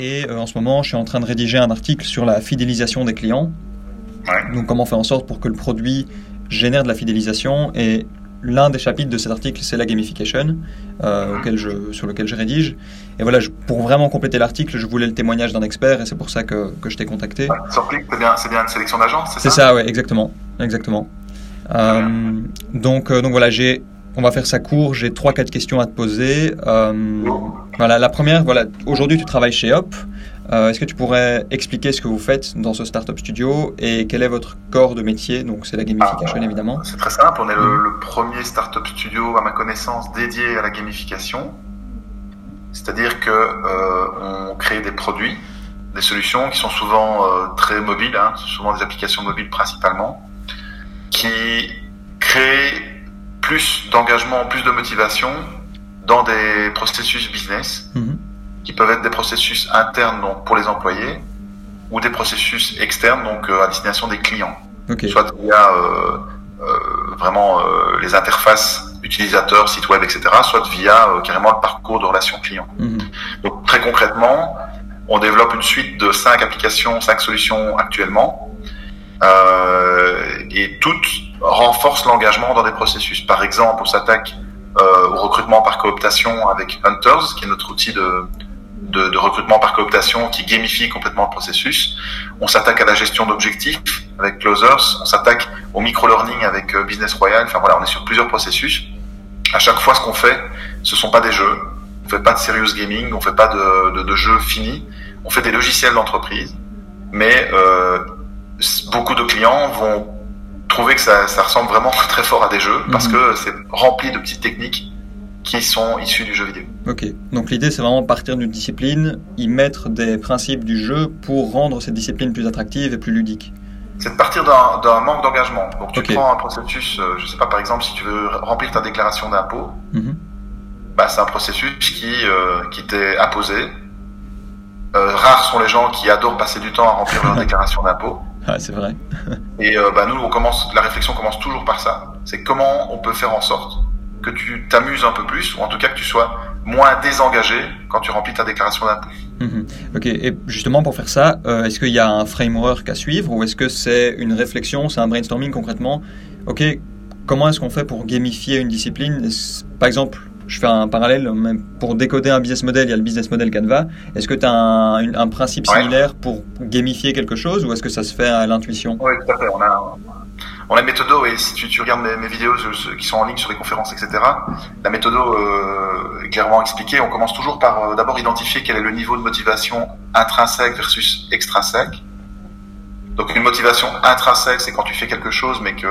et en ce moment, je suis en train de rédiger un article sur la fidélisation des clients. Donc, comment faire en sorte pour que le produit génère de la fidélisation et l'un des chapitres de cet article, c'est la gamification, euh, auquel je, sur lequel je rédige. Et voilà, pour vraiment compléter l'article, je voulais le témoignage d'un expert, et c'est pour ça que, que je t'ai contacté. c'est bien, bien, une sélection d'agence, c'est ça C'est ça, oui, exactement. exactement. Euh, donc, euh, donc voilà, j'ai, on va faire ça court, j'ai trois, quatre questions à te poser. voilà, la première, voilà, aujourd'hui tu travailles chez Hop. Euh, est-ce que tu pourrais expliquer ce que vous faites dans ce Startup Studio et quel est votre corps de métier? Donc, c'est la gamification, évidemment. C'est très simple. On est le, le, premier Startup Studio, à ma connaissance, dédié à la gamification. C'est-à-dire que euh, on crée des produits, des solutions qui sont souvent euh, très mobiles, hein, souvent des applications mobiles principalement, qui créent plus d'engagement, plus de motivation dans des processus business. Mm-hmm qui peuvent être des processus internes donc pour les employés ou des processus externes donc euh, à destination des clients. Soit via euh, euh, vraiment les interfaces utilisateurs, sites web, etc. Soit via carrément le parcours de relation client. Mhm. Donc très concrètement, on développe une suite de cinq applications, cinq solutions actuellement, et toutes renforcent l'engagement dans des processus. Par exemple, on s'attaque au recrutement par cooptation avec Hunters, qui est notre outil de, de, de, recrutement par cooptation qui gamifie complètement le processus. On s'attaque à la gestion d'objectifs avec Closers. On s'attaque au micro-learning avec euh, Business Royal. Enfin voilà, on est sur plusieurs processus. À chaque fois, ce qu'on fait, ce sont pas des jeux. On fait pas de serious gaming. On fait pas de, de, de jeux finis. On fait des logiciels d'entreprise. Mais euh, beaucoup de clients vont trouver que ça, ça ressemble vraiment très fort à des jeux parce mhm. que c'est rempli de petites techniques qui sont issus du jeu vidéo. Ok, donc l'idée c'est vraiment partir d'une discipline, y mettre des principes du jeu pour rendre cette discipline plus attractive et plus ludique. C'est de partir d'un manque d'engagement. Donc tu prends un processus, euh, je sais pas par exemple si tu veux remplir ta déclaration d'impôt, mhm. bah, c'est un processus qui, euh, qui t'est imposé. Euh, rares sont les gens qui adorent passer du temps à remplir leur déclaration d'impôt. C'est vrai. et bah, nous, on commence, la réflexion commence toujours par ça. C'est comment on peut faire en sorte que tu t'amuses un peu plus, ou en tout cas que tu sois moins désengagé quand tu remplis ta déclaration d'impôt. Mhm. Ok, et justement pour faire ça, euh, est-ce qu'il y a un framework à suivre ou est-ce que c'est une réflexion, c'est un brainstorming concrètement? Ok, comment est-ce qu'on fait pour gamifier une discipline? Par exemple, je fais un parallèle, pour décoder un business model, il y a le business model Canva. Est-ce que tu as un, un, principe similaire pour gamifier quelque chose ou est-ce que ça se fait à l'intuition? Oui, tout à fait. On a, Bon, la méthode, et si tu, tu regardes mes, mes, vidéos qui sont en ligne sur les conférences, etc., la méthode euh, est clairement expliquée. On commence toujours par euh, d'abord identifier quel est le niveau de motivation intrinsèque versus extrinsèque. Donc une motivation intrinsèque, c'est quand tu fais quelque chose, mais que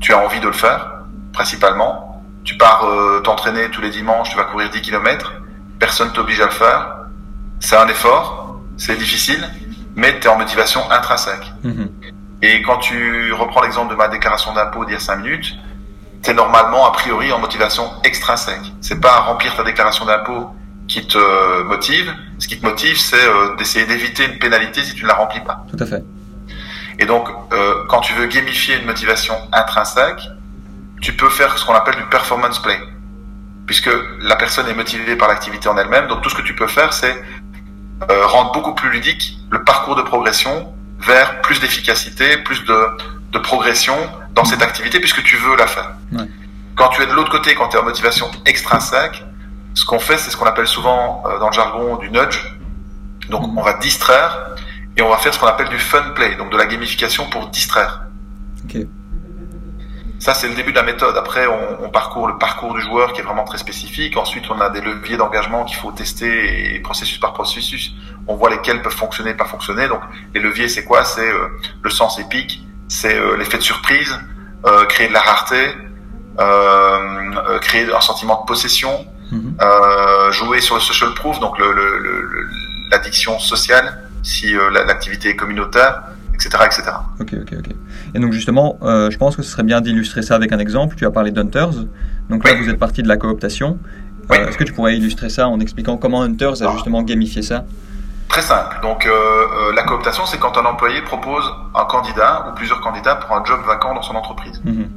tu as envie de le faire, principalement. Tu pars euh, t'entraîner tous les dimanches, tu vas courir 10 km, personne t'oblige à le faire. C'est un effort, c'est difficile, mais tu es en motivation intrinsèque. Mm-hmm. Et quand tu reprends l'exemple de ma déclaration d'impôt d'il y a 5 minutes, c'est normalement a priori en motivation extrinsèque. C'est pas remplir ta déclaration d'impôt qui te motive. Ce qui te motive, c'est euh, d'essayer d'éviter une pénalité si tu ne la remplis pas. Tout à fait. Et donc, euh, quand tu veux gamifier une motivation intrinsèque, tu peux faire ce qu'on appelle du performance play, puisque la personne est motivée par l'activité en elle-même. Donc, tout ce que tu peux faire, c'est euh, rendre beaucoup plus ludique le parcours de progression vers plus d'efficacité, plus de, de, progression dans cette activité puisque tu veux la faire. Quand tu es de l'autre côté, quand tu es en motivation extrinsèque, ce qu'on fait, c'est ce qu'on appelle souvent euh, dans le jargon du nudge. Donc on va distraire et on va faire ce qu'on appelle du fun play, donc de la gamification pour distraire. Ça, c'est le début de la méthode. Après, on, on, parcourt le parcours du joueur qui est vraiment très spécifique. Ensuite, on a des leviers d'engagement qu'il faut tester et processus par processus on voit lesquels peuvent fonctionner, pas fonctionner. Donc les leviers, c'est quoi? C'est euh, le sens épique, c'est euh, l'effet de surprise, euh, créer de la rareté, créer un sentiment de possession, mhm. jouer sur le social proof, donc l'addiction sociale, si l'activité est communautaire, etc., etc. Ok, ok, ok. Et donc justement, je pense que ce serait bien d'illustrer ça avec un exemple. Tu as parlé d'Hunters. Donc là, vous êtes parti de la cooptation. Est-ce que tu pourrais illustrer ça en expliquant comment Hunters a ah. justement gamifié ça? Très simple. Donc, euh, euh, la cooptation, c'est quand un employé propose un candidat ou plusieurs candidats pour un job vacant dans son entreprise. Mhm.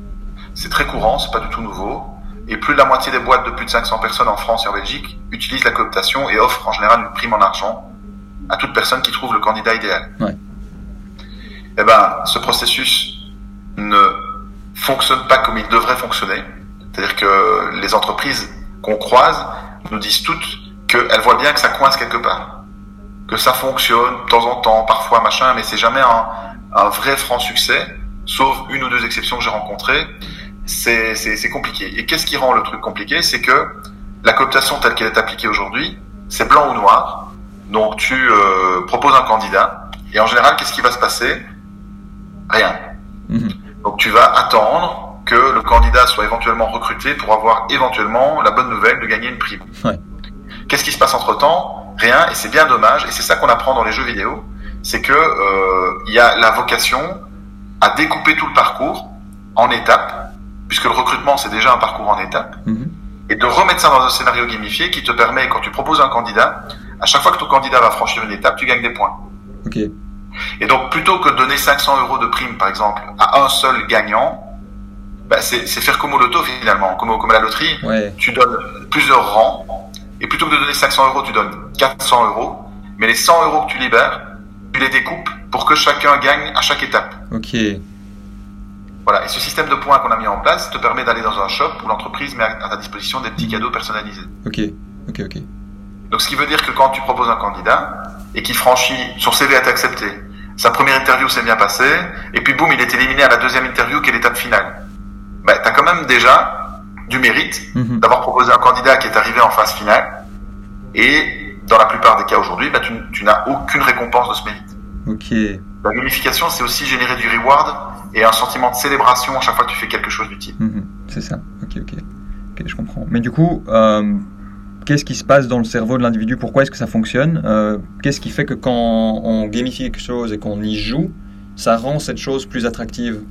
C'est très courant, c'est pas du tout nouveau. Et plus de la moitié des boîtes de plus de 500 personnes en France et en Belgique utilisent la cooptation et offrent en général une prime en argent à toute personne qui trouve le candidat idéal. Ouais. Eh ben, ce processus ne fonctionne pas comme il devrait fonctionner. C'est-à-dire que les entreprises qu'on croise nous disent toutes qu'elles voient bien que ça coince quelque part. Que ça fonctionne de temps en temps, parfois, machin, mais c'est jamais un, vrai franc succès, sauf une ou deux exceptions que j'ai rencontrées. C'est compliqué. Et qu'est-ce qui rend le truc compliqué? C'est que la cooptation telle qu'elle est appliquée aujourd'hui, c'est blanc ou noir. Donc tu euh, proposes un candidat, et en général, qu'est-ce qui va se passer? Rien. Mhm. Donc tu vas attendre que le candidat soit éventuellement recruté pour avoir éventuellement la bonne nouvelle de gagner une prime. Ouais. Qu'est-ce qui se passe entre temps Rien, et c'est bien dommage, et c'est ça qu'on apprend dans les jeux vidéo, c'est que euh, il y a la vocation à découper tout le parcours en étapes, puisque le recrutement c'est déjà un parcours en étapes, Mhm. et de remettre ça dans un scénario gamifié qui te permet, quand tu proposes un candidat, à chaque fois que ton candidat va franchir une étape, tu gagnes des points. Et donc, plutôt que de donner 500 euros de prime, par exemple, à un seul gagnant, bah, c'est faire comme au loto, finalement, comme, comme à la loterie. Ouais. Tu donnes plusieurs rangs, et plutôt que de donner 500 euros, tu donnes 400 euros. Mais les 100 euros que tu libères, tu les découpes pour que chacun gagne à chaque étape. Ok. Voilà. Et ce système de points qu'on a mis en place te permet d'aller dans un shop où l'entreprise met à ta disposition des petits cadeaux personnalisés. Ok. Ok. Ok. Donc, ce qui veut dire que quand tu proposes un candidat et qu'il franchit, son CV est accepté, sa première interview s'est bien passée, et puis boum, il est éliminé à la deuxième interview qui est l'étape finale. Ben, t'as quand même déjà du mérite Mhm. d'avoir proposé un candidat qui est arrivé en phase finale, et dans la plupart des cas aujourd'hui, ben, tu, tu n'as aucune récompense de ce mérite. Ok. La gamification, c'est aussi générer du reward et un sentiment de célébration à chaque fois que tu fais quelque chose d'utile. Mhm. C'est ça. Ok. Ok. Ok. Je comprends. Mais du coup, euh, qu'est-ce qui se passe dans le cerveau de l'individu? Pourquoi est-ce que ça fonctionne? Euh, Qu'est-ce qui fait que quand on gamifie quelque chose et qu'on y joue, ça rend cette chose plus attractive?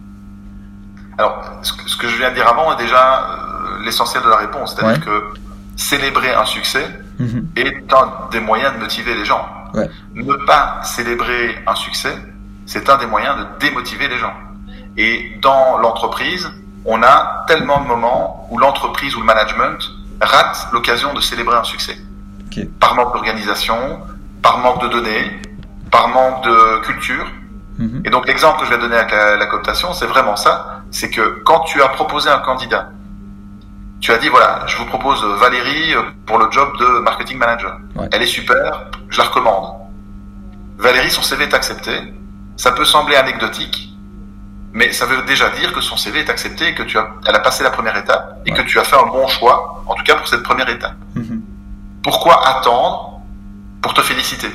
Alors, ce que, je viens de dire avant est déjà euh, l'essentiel de la réponse, c'est-à-dire Ouais. que célébrer un succès, Mhm. est un des moyens de motiver les gens. Ouais. Ne pas célébrer un succès, c'est un des moyens de démotiver les gens. Et dans l'entreprise, on a tellement de moments où l'entreprise ou le management rate l'occasion de célébrer un succès. Par manque d'organisation, par manque de données, par manque de culture. Mhm. Et donc l'exemple que je vais donner avec la, la cooptation, c'est vraiment ça. C'est que quand tu as proposé un candidat, tu as dit voilà, je vous propose Valérie euh, pour le job de marketing manager. Ouais. Elle est super, je la recommande. Valérie, son CV est accepté. Ça peut sembler anecdotique, mais ça veut déjà dire que son CV est accepté et que tu as, elle a passé la première étape et Ouais. que tu as fait un bon choix, en tout cas pour cette première étape. Mhm. Pourquoi attendre pour te féliciter?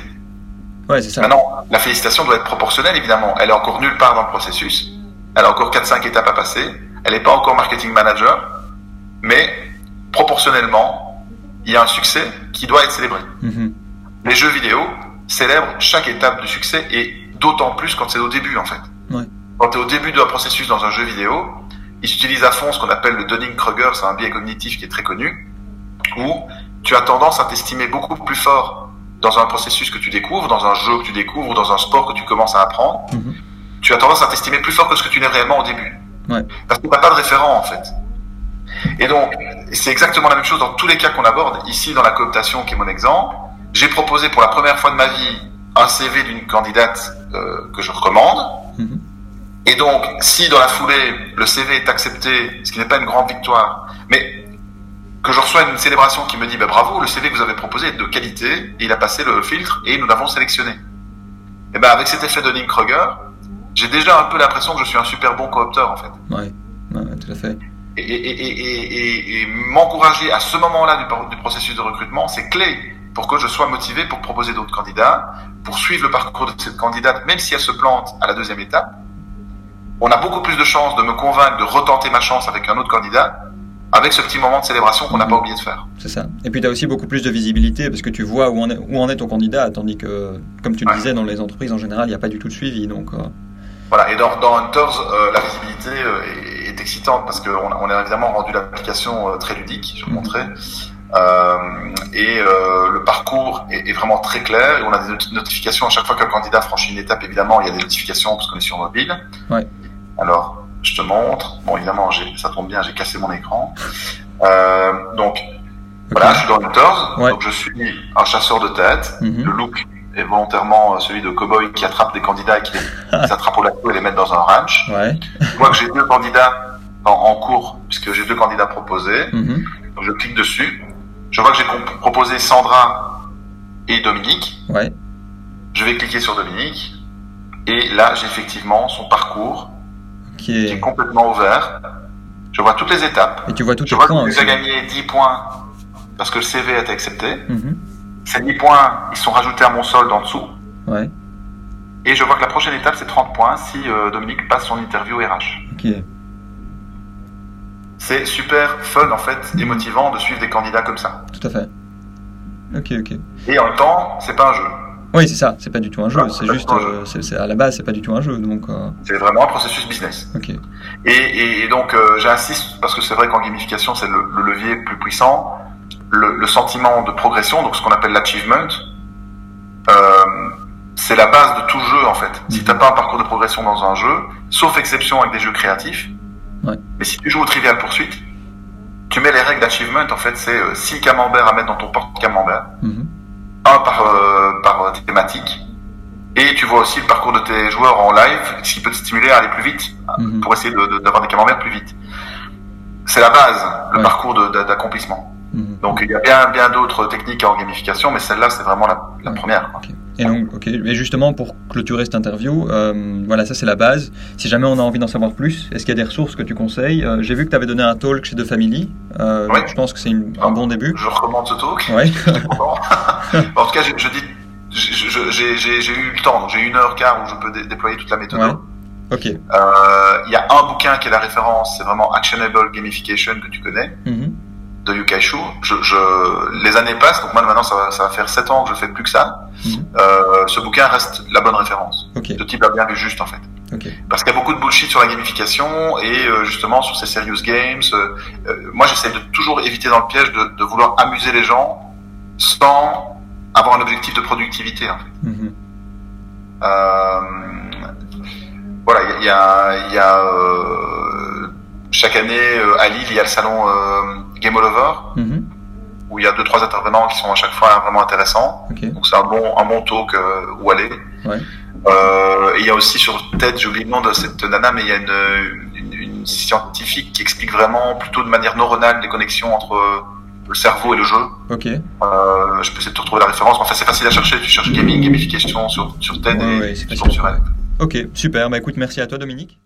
Ouais, c'est ça. Maintenant, la félicitation doit être proportionnelle, évidemment. Elle est encore nulle part dans le processus. Elle a encore 4-5 étapes à passer. Elle n'est pas encore marketing manager. Mais, proportionnellement, il y a un succès qui doit être célébré. Mhm. Les jeux vidéo célèbrent chaque étape du succès et d'autant plus quand c'est au début, en fait. Quand tu es au début d'un processus dans un jeu vidéo, ils utilisent à fond ce qu'on appelle le Dunning-Kruger, c'est un biais cognitif qui est très connu, où tu as tendance à t'estimer beaucoup plus fort dans un processus que tu découvres, dans un jeu que tu découvres, ou dans un sport que tu commences à apprendre. Mhm. Tu as tendance à t'estimer plus fort que ce que tu n'es réellement au début. Ouais. Parce que tu n'as pas de référent, en fait. Et donc, c'est exactement la même chose dans tous les cas qu'on aborde. Ici, dans la cooptation, qui est mon exemple, j'ai proposé pour la première fois de ma vie un CV d'une candidate euh, que je recommande. Mhm. Et donc, si dans la foulée, le CV est accepté, ce qui n'est pas une grande victoire, mais que je reçois une célébration qui me dit bah, bravo, le CV que vous avez proposé est de qualité, et il a passé le filtre et nous l'avons sélectionné. Et ben avec cet effet de Kruger, j'ai déjà un peu l'impression que je suis un super bon coopteur en fait. Ouais. Ouais, tout à fait. Et, et, et, et, et, et m'encourager à ce moment-là du, du processus de recrutement, c'est clé pour que je sois motivé pour proposer d'autres candidats, pour suivre le parcours de cette candidate, même si elle se plante à la deuxième étape. On a beaucoup plus de chances de me convaincre de retenter ma chance avec un autre candidat, avec ce petit moment de célébration qu'on n'a Mhm. pas oublié de faire. C'est ça. Et puis tu as aussi beaucoup plus de visibilité parce que tu vois où en est, où en est ton candidat, tandis que, comme tu le Ouais. disais, dans les entreprises en général, il n'y a pas du tout de suivi. Donc, euh, Voilà, et dans, dans Hunters, euh, la visibilité euh, est, est excitante parce qu'on a, on a évidemment rendu l'application très ludique, je vous Mhm. montrais. Et le parcours est, est vraiment très clair. Et on a des not- notifications à chaque fois qu'un candidat franchit une étape. Évidemment, il y a des notifications parce qu'on est sur mobile. Ouais. Alors, je te montre. Bon, évidemment, ça tombe bien, j'ai cassé mon écran. Euh, donc, voilà, je suis dans Hunters. Ouais. Donc, je suis un chasseur de tête. Mhm. Le look et volontairement celui de cowboy qui attrape des candidats et qui les attrape au lasso et les met dans un ranch. Ouais. Je vois que j'ai deux candidats en, en cours, puisque j'ai deux candidats proposés. Mhm. Donc je clique dessus. Je vois que j'ai proposé Sandra et Dominique. Ouais. Je vais cliquer sur Dominique. Et là, j'ai effectivement son parcours Qui qui est est... complètement ouvert. Je vois toutes les étapes. Et tu vois tous Je tes vois points gagné 10 points parce que le CV a été accepté. Mhm. Ces 10 points, ils sont rajoutés à mon solde en dessous. Ouais. Et je vois que la prochaine étape, c'est 30 points si euh, Dominique passe son interview RH. Ok. C'est super fun, en fait, et motivant de suivre des candidats comme ça. Tout à fait. Ok, ok. Et en même temps, c'est pas un jeu. Oui, c'est ça. C'est pas du tout un jeu. Voilà, C'est juste, euh, à la base, c'est pas du tout un jeu. Donc, euh, C'est vraiment un processus business. ok. Et, et- et donc, euh, j'insiste, parce que c'est vrai qu'en gamification, c'est le, le levier le plus puissant, le, le sentiment de progression, donc ce qu'on appelle l'achievement, c'est la base de tout jeu, en fait. Si Mhm. t'as pas un parcours de progression dans un jeu, sauf exception avec des jeux créatifs, Ouais. mais si tu joues au Trivial Pursuit, tu mets les règles d'achievement, en fait, c'est 6 camemberts à mettre dans ton porte-camembert, Mhm. un par, et tu vois aussi le parcours de tes joueurs en live, ce qui peut te stimuler à aller plus vite, Mhm. pour essayer de- de- d'avoir des camemberts plus vite. C'est la base, le Ouais. parcours de- de- d'accomplissement. Mhm. Donc il y a bien, bien d'autres techniques en gamification, mais celle-là, c'est vraiment la, la première. quoi. Et donc, ok. Et justement, pour clôturer cette interview, euh, voilà, ça c'est la base. Si jamais on a envie d'en savoir plus, est-ce qu'il y a des ressources que tu conseilles? Euh, J'ai vu que tu avais donné un talk chez The Family. Euh, Oui. Je pense que c'est un bon début. Je recommande ce talk. Ouais. En tout cas, je, je dis, j'ai eu le temps, donc j'ai une heure quart où je peux dé- déployer toute la méthode. Ouais. Ok. Euh, Il y a un bouquin qui est la référence, c'est vraiment Actionable Gamification que tu connais. Mhm. de Yukai Shu. Je, je, les années passent, donc moi maintenant ça va, ça va faire 7 ans que je fais plus que ça. Mhm. Euh, ce bouquin reste la bonne référence. Ok. Le type a bien vu juste en fait. Parce qu'il y a beaucoup de bullshit sur la gamification et euh, justement sur ces serious games. moi j'essaie de toujours éviter dans le piège de, de vouloir amuser les gens sans avoir un objectif de productivité en fait. Mhm. Euh, voilà, il y a, y a, euh, chaque année euh, à Lille il y a le salon euh, Game All Over Mhm. où il y a deux trois intervenants qui sont à chaque fois vraiment intéressants. Donc c'est un bon un bon talk où aller. Ouais. Euh, et il y a aussi sur TED, j'ai oublié le nom de cette nana, mais il y a une, une, une scientifique qui explique vraiment plutôt de manière neuronale les connexions entre le cerveau et le jeu. Ok. Euh, je peux essayer de te retrouver la référence. Enfin, c'est facile à chercher. Tu cherches gaming, gamification sur, sur TED Ouais, et ouais, sur elle. Ok. Super. Bah écoute, merci à toi, Dominique.